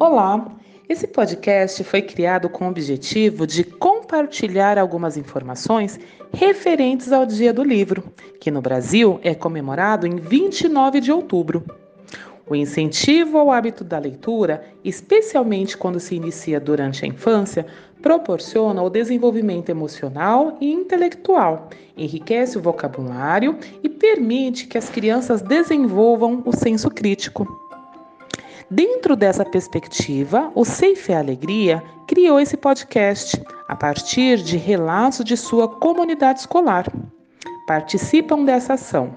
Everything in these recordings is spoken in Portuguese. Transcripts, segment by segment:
Olá! Esse podcast foi criado com o objetivo de compartilhar algumas informações referentes ao Dia do Livro, que no Brasil é comemorado em 29 de outubro. O incentivo ao hábito da leitura, especialmente quando se inicia durante a infância, proporciona o desenvolvimento emocional e intelectual, enriquece o vocabulário e permite que as crianças desenvolvam o senso crítico. Dentro dessa perspectiva, o Safe Alegria criou esse podcast a partir de relatos de sua comunidade escolar. Participam dessa ação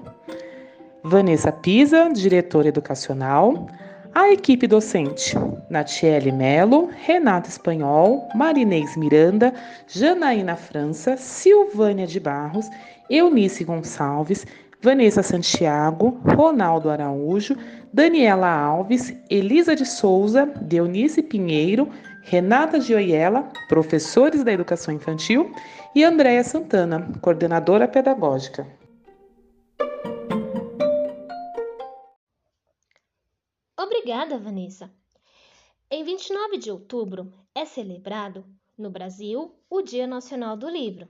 Vanessa Pisa, diretora educacional, a equipe docente Natiele Melo, Renata Espanhol, Marinês Miranda, Janaína França, Silvânia de Barros, Eunice Gonçalves, Vanessa Santiago, Ronaldo Araújo, Daniela Alves, Elisa de Souza, Deunice Pinheiro, Renata Gioiella, professores da educação infantil, e Andréia Santana, coordenadora pedagógica. Obrigada, Vanessa. Em 29 de outubro é celebrado, no Brasil, o Dia Nacional do Livro.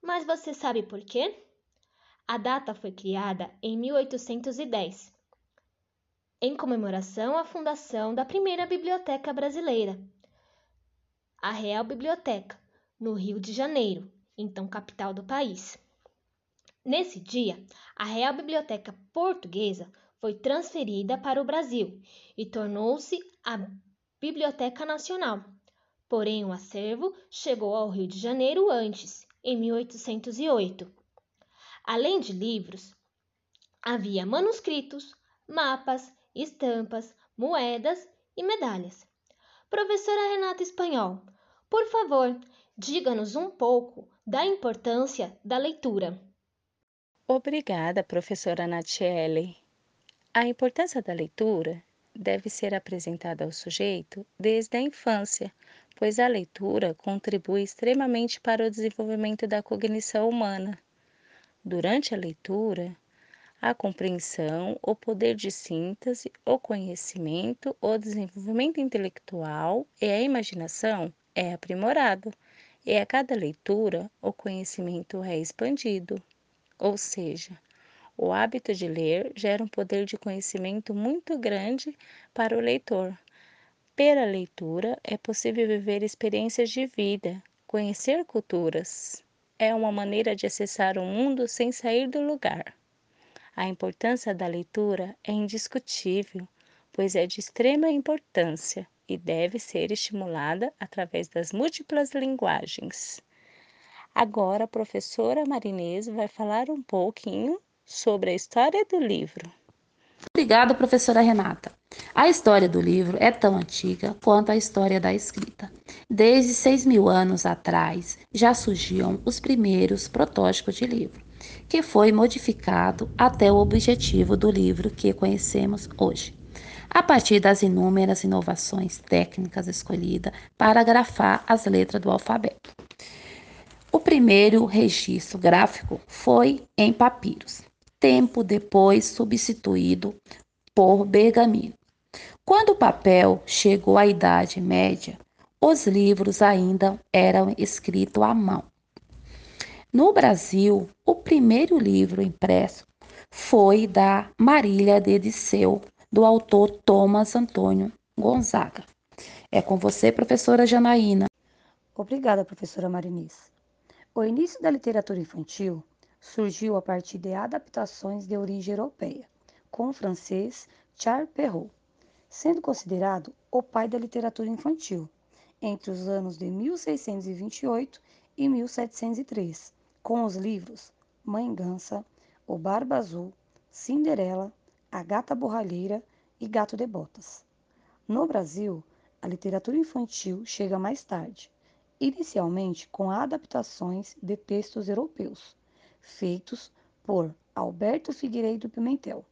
Mas você sabe por quê? A data foi criada em 1810, em comemoração à fundação da primeira biblioteca brasileira, a Real Biblioteca, no Rio de Janeiro, então capital do país. Nesse dia, a Real Biblioteca Portuguesa foi transferida para o Brasil e tornou-se a Biblioteca Nacional. Porém, o acervo chegou ao Rio de Janeiro antes, em 1808. Além de livros, havia manuscritos, mapas, estampas, moedas e medalhas. Professora Renata Espanhol, por favor, diga-nos um pouco da importância da leitura. Obrigada, professora Natiele. A importância da leitura deve ser apresentada ao sujeito desde a infância, pois a leitura contribui extremamente para o desenvolvimento da cognição humana. Durante a leitura, a compreensão, o poder de síntese, o conhecimento, o desenvolvimento intelectual e a imaginação é aprimorado, e a cada leitura o conhecimento é expandido. Ou seja, o hábito de ler gera um poder de conhecimento muito grande para o leitor. Pela leitura é possível viver experiências de vida, conhecer culturas, é uma maneira de acessar o mundo sem sair do lugar. A importância da leitura é indiscutível, pois é de extrema importância e deve ser estimulada através das múltiplas linguagens. Agora a professora Marinês vai falar um pouquinho sobre a história do livro. Obrigada, professora Renata. A história do livro é tão antiga quanto a história da escrita. Desde seis mil anos atrás já surgiam os primeiros protótipos de livro, que foi modificado até o objetivo do livro que conhecemos hoje. A partir das inúmeras inovações técnicas escolhidas para grafar as letras do alfabeto. O primeiro registro gráfico foi em papiros, tempo depois substituído por bergamino. Quando o papel chegou à Idade Média, os livros ainda eram escritos à mão. No Brasil, o primeiro livro impresso foi da Marília de Ediceu, do autor Thomas Antônio Gonzaga. É com você, professora Janaína. Obrigada, professora Marinice. O início da literatura infantil surgiu a partir de adaptações de origem europeia, com o francês Charles Perrault sendo considerado o pai da literatura infantil, entre os anos de 1628 e 1703, com os livros Mãe Gansa, O Barba Azul, Cinderela, A Gata Borralheira e Gato de Botas. No Brasil, a literatura infantil chega mais tarde, inicialmente com adaptações de textos europeus, feitos por Alberto Figueiredo Pimentel.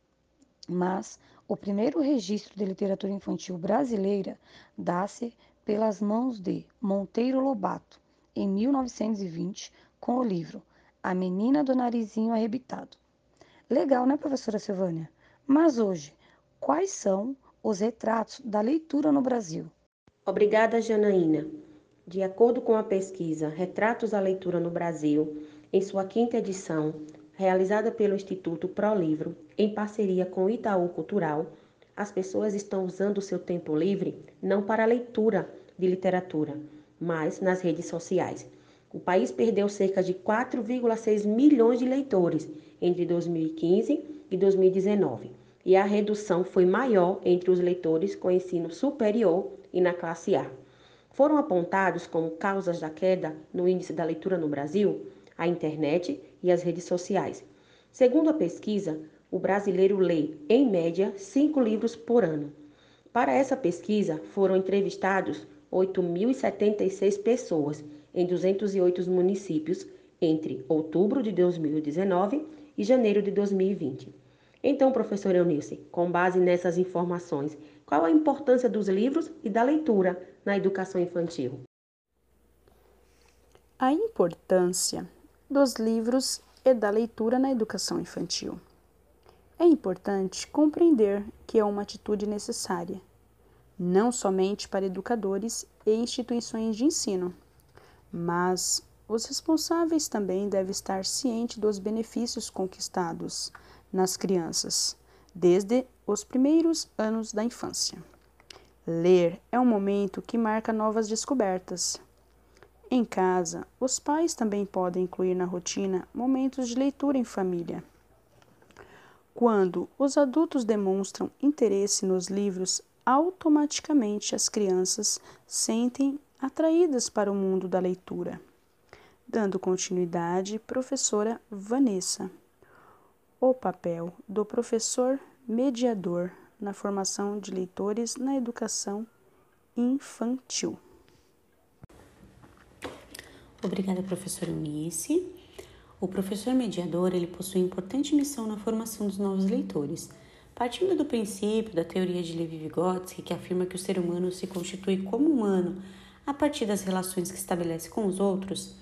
Mas o primeiro registro de literatura infantil brasileira dá-se pelas mãos de Monteiro Lobato, em 1920, com o livro A Menina do Narizinho Arrebitado. Legal, né, professora Silvânia? Mas hoje, quais são os retratos da leitura no Brasil? Obrigada, Janaína. De acordo com a pesquisa Retratos à Leitura no Brasil, em sua quinta edição, realizada pelo Instituto ProLivro, em parceria com o Itaú Cultural, as pessoas estão usando o seu tempo livre não para leitura de literatura, mas nas redes sociais. O país perdeu cerca de 4,6 milhões de leitores entre 2015 e 2019, e a redução foi maior entre os leitores com ensino superior e na classe A. Foram apontados como causas da queda no índice da leitura no Brasil a internet e as redes sociais. Segundo a pesquisa, o brasileiro lê, em média, cinco livros por ano. Para essa pesquisa, foram entrevistados 8.076 pessoas em 208 municípios entre outubro de 2019 e janeiro de 2020. Então, professor Eunice, com base nessas informações, qual a importância dos livros e da leitura na educação infantil? A importância dos livros e da leitura na educação infantil. É importante compreender que é uma atitude necessária, não somente para educadores e instituições de ensino, mas os responsáveis também devem estar cientes dos benefícios conquistados nas crianças desde os primeiros anos da infância. Ler é um momento que marca novas descobertas. Em casa, os pais também podem incluir na rotina momentos de leitura em família. Quando os adultos demonstram interesse nos livros, automaticamente as crianças sentem atraídas para o mundo da leitura. Dando continuidade, professora Vanessa. O papel do professor mediador na formação de leitores na educação infantil. Obrigada, professora Eunice. O professor mediador ele possui importante missão na formação dos novos leitores. Partindo do princípio da teoria de Levi-Vygotsky, que afirma que o ser humano se constitui como humano a partir das relações que estabelece com os outros,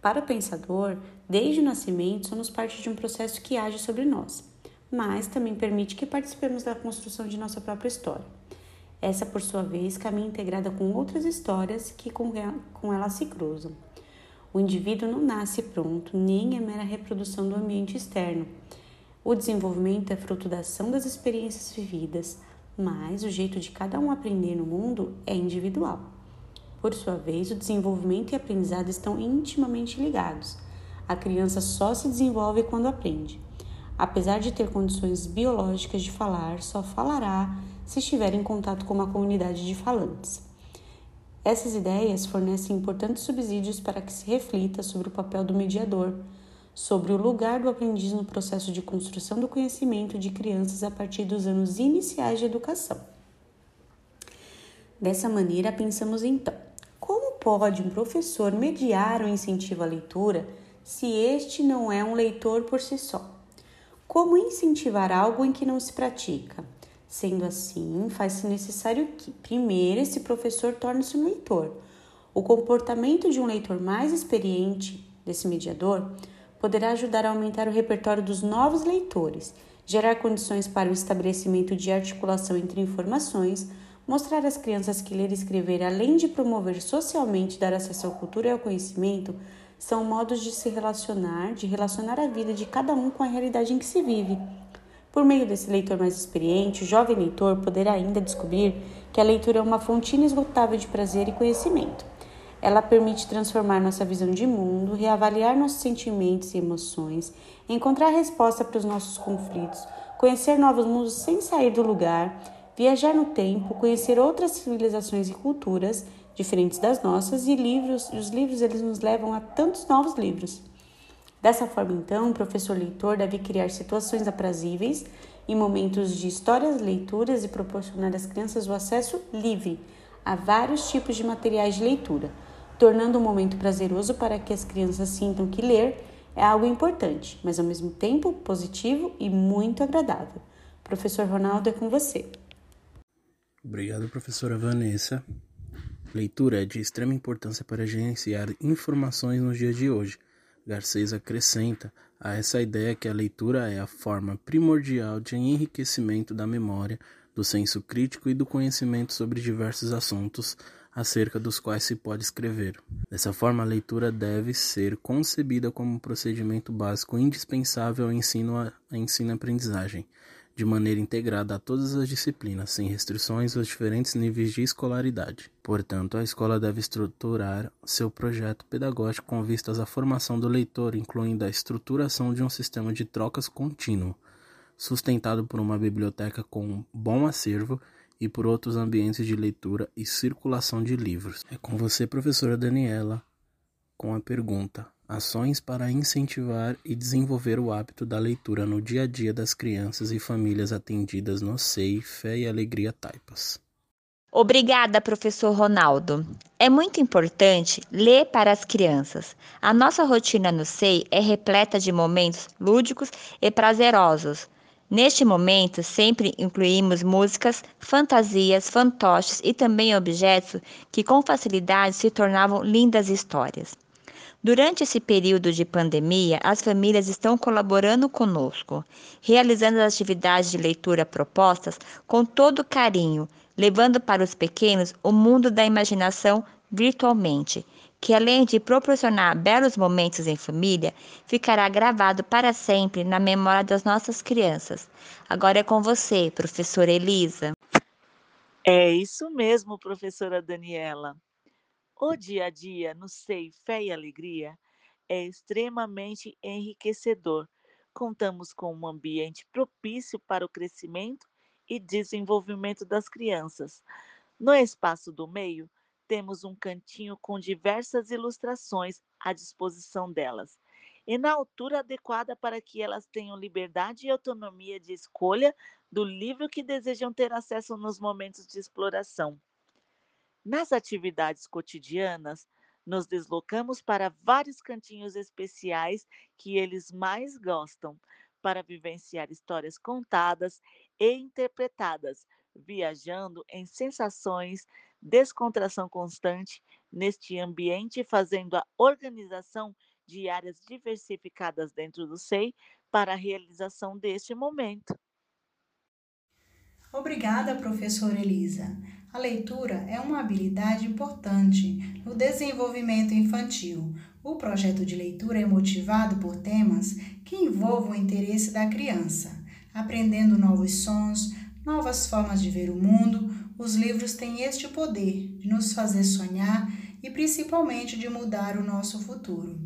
para o pensador, desde o nascimento somos parte de um processo que age sobre nós, mas também permite que participemos da construção de nossa própria história. Essa, por sua vez, caminha integrada com outras histórias que com ela se cruzam. O indivíduo não nasce pronto, nem é mera reprodução do ambiente externo. O desenvolvimento é fruto da ação das experiências vividas, mas o jeito de cada um aprender no mundo é individual. Por sua vez, o desenvolvimento e aprendizado estão intimamente ligados. A criança só se desenvolve quando aprende. Apesar de ter condições biológicas de falar, só falará se estiver em contato com uma comunidade de falantes. Essas ideias fornecem importantes subsídios para que se reflita sobre o papel do mediador, sobre o lugar do aprendiz no processo de construção do conhecimento de crianças a partir dos anos iniciais de educação. Dessa maneira, pensamos então: como pode um professor mediar o incentivo à leitura se este não é um leitor por si só? Como incentivar algo em que não se pratica? Sendo assim, faz-se necessário que, primeiro, esse professor torne-se um leitor. O comportamento de um leitor mais experiente, desse mediador, poderá ajudar a aumentar o repertório dos novos leitores, gerar condições para o estabelecimento de articulação entre informações, Mostrar às crianças que ler e escrever, além de promover socialmente dar acesso à cultura e ao conhecimento, são modos de se relacionar, de relacionar a vida de cada um com a realidade em que se vive. Por meio desse leitor mais experiente, o jovem leitor poderá ainda descobrir que a leitura é uma fonte inesgotável de prazer e conhecimento. Ela permite transformar nossa visão de mundo, reavaliar nossos sentimentos e emoções, encontrar resposta para os nossos conflitos, conhecer novos mundos sem sair do lugar viajar no tempo, conhecer outras civilizações e culturas diferentes das nossas e livros, os livros eles nos levam a tantos novos livros. Dessa forma, então, o professor leitor deve criar situações aprazíveis e momentos de histórias, leituras e proporcionar às crianças o acesso livre a vários tipos de materiais de leitura, tornando o um momento prazeroso para que as crianças sintam que ler é algo importante, mas ao mesmo tempo positivo e muito agradável. Professor Ronaldo, é com você. Obrigado, professora Vanessa. Leitura é de extrema importância para gerenciar informações nos dias de hoje. Garcês acrescenta a essa ideia que a leitura é a forma primordial de enriquecimento da memória, do senso crítico e do conhecimento sobre diversos assuntos, acerca dos quais se pode escrever. Dessa forma, a leitura deve ser concebida como um procedimento básico indispensável ao ensino e ensino-aprendizagem, de maneira integrada a todas as disciplinas, sem restrições aos diferentes níveis de escolaridade. Portanto, a escola deve estruturar seu projeto pedagógico com vistas à formação do leitor, incluindo a estruturação de um sistema de trocas contínuo, sustentado por uma biblioteca com bom acervo e por outros ambientes de leitura e circulação de livros. É com você, professora Daniela, com a pergunta: Ações para incentivar e desenvolver o hábito da leitura no dia a dia das crianças e famílias atendidas no SEI Fé e Alegria Taipas. Obrigada, professor Ronaldo. É muito importante ler para as crianças. A nossa rotina no SEI é repleta de momentos lúdicos e prazerosos Neste momento, sempre incluímos músicas, fantasias, fantoches e também objetos que com facilidade se tornavam lindas histórias. Durante esse período de pandemia, as famílias estão colaborando conosco, realizando as atividades de leitura propostas com todo carinho, levando para os pequenos o mundo da imaginação virtualmente que além de proporcionar belos momentos em família, ficará gravado para sempre na memória das nossas crianças. Agora é com você, professora Elisa. É isso mesmo, professora Daniela. O dia a dia no SEI Fé e Alegria é extremamente enriquecedor. Contamos com um ambiente propício para o crescimento e desenvolvimento das crianças. No espaço do meio, temos um cantinho com diversas ilustrações à disposição delas, e na altura adequada para que elas tenham liberdade e autonomia de escolha do livro que desejam ter acesso nos momentos de exploração. Nas atividades cotidianas, nos deslocamos para vários cantinhos especiais que eles mais gostam, para vivenciar histórias contadas e interpretadas, viajando em sensações descontração constante neste ambiente, fazendo a organização de áreas diversificadas dentro do SEI para a realização deste momento. Obrigada, professora Elisa. A leitura é uma habilidade importante no desenvolvimento infantil. O projeto de leitura é motivado por temas que envolvam o interesse da criança, aprendendo novos sons, novas formas de ver o mundo, os livros têm este poder de nos fazer sonhar e principalmente de mudar o nosso futuro.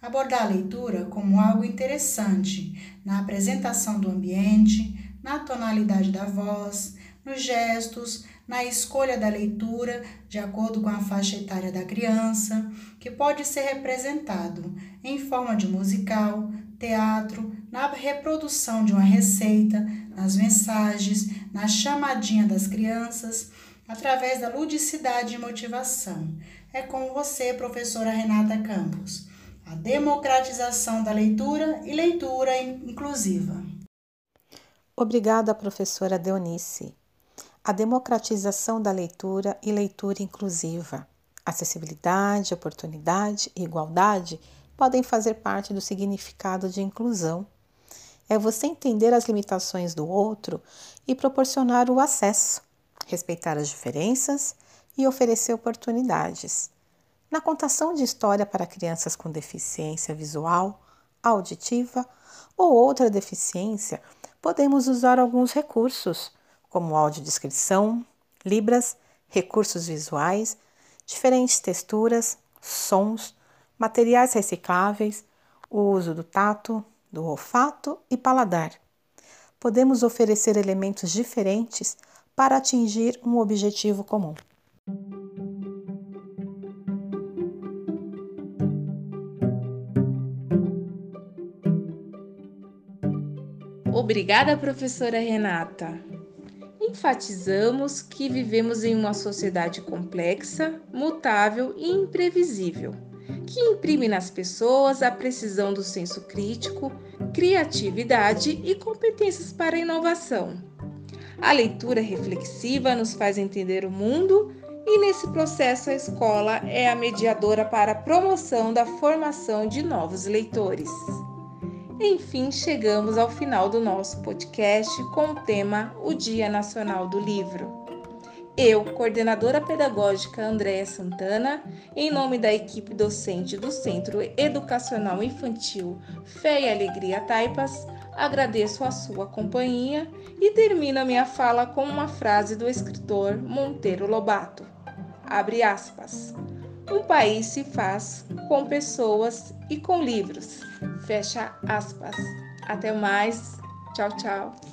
Abordar a leitura como algo interessante na apresentação do ambiente, na tonalidade da voz, nos gestos, na escolha da leitura de acordo com a faixa etária da criança, que pode ser representado em forma de musical, teatro, na reprodução de uma receita, nas mensagens, na chamadinha das crianças, através da ludicidade e motivação. É com você, professora Renata Campos. A democratização da leitura e leitura inclusiva. Obrigada, professora Deonice. A democratização da leitura e leitura inclusiva. Acessibilidade, oportunidade e igualdade podem fazer parte do significado de inclusão é você entender as limitações do outro e proporcionar o acesso, respeitar as diferenças e oferecer oportunidades. Na contação de história para crianças com deficiência visual, auditiva ou outra deficiência, podemos usar alguns recursos, como audiodescrição, libras, recursos visuais, diferentes texturas, sons, materiais recicláveis, o uso do tato, do olfato e paladar. Podemos oferecer elementos diferentes para atingir um objetivo comum. Obrigada, professora Renata. Enfatizamos que vivemos em uma sociedade complexa, mutável e imprevisível que imprime nas pessoas a precisão do senso crítico, criatividade e competências para a inovação. A leitura reflexiva nos faz entender o mundo e, nesse processo, a escola é a mediadora para a promoção da formação de novos leitores. Enfim, chegamos ao final do nosso podcast com o tema O Dia Nacional do Livro. Eu, coordenadora pedagógica Andréa Santana, em nome da equipe docente do Centro Educacional Infantil Fé e Alegria Taipas, agradeço a sua companhia e termino a minha fala com uma frase do escritor Monteiro Lobato. Abre aspas. Um país se faz com pessoas e com livros. Fecha aspas. Até mais. Tchau, tchau.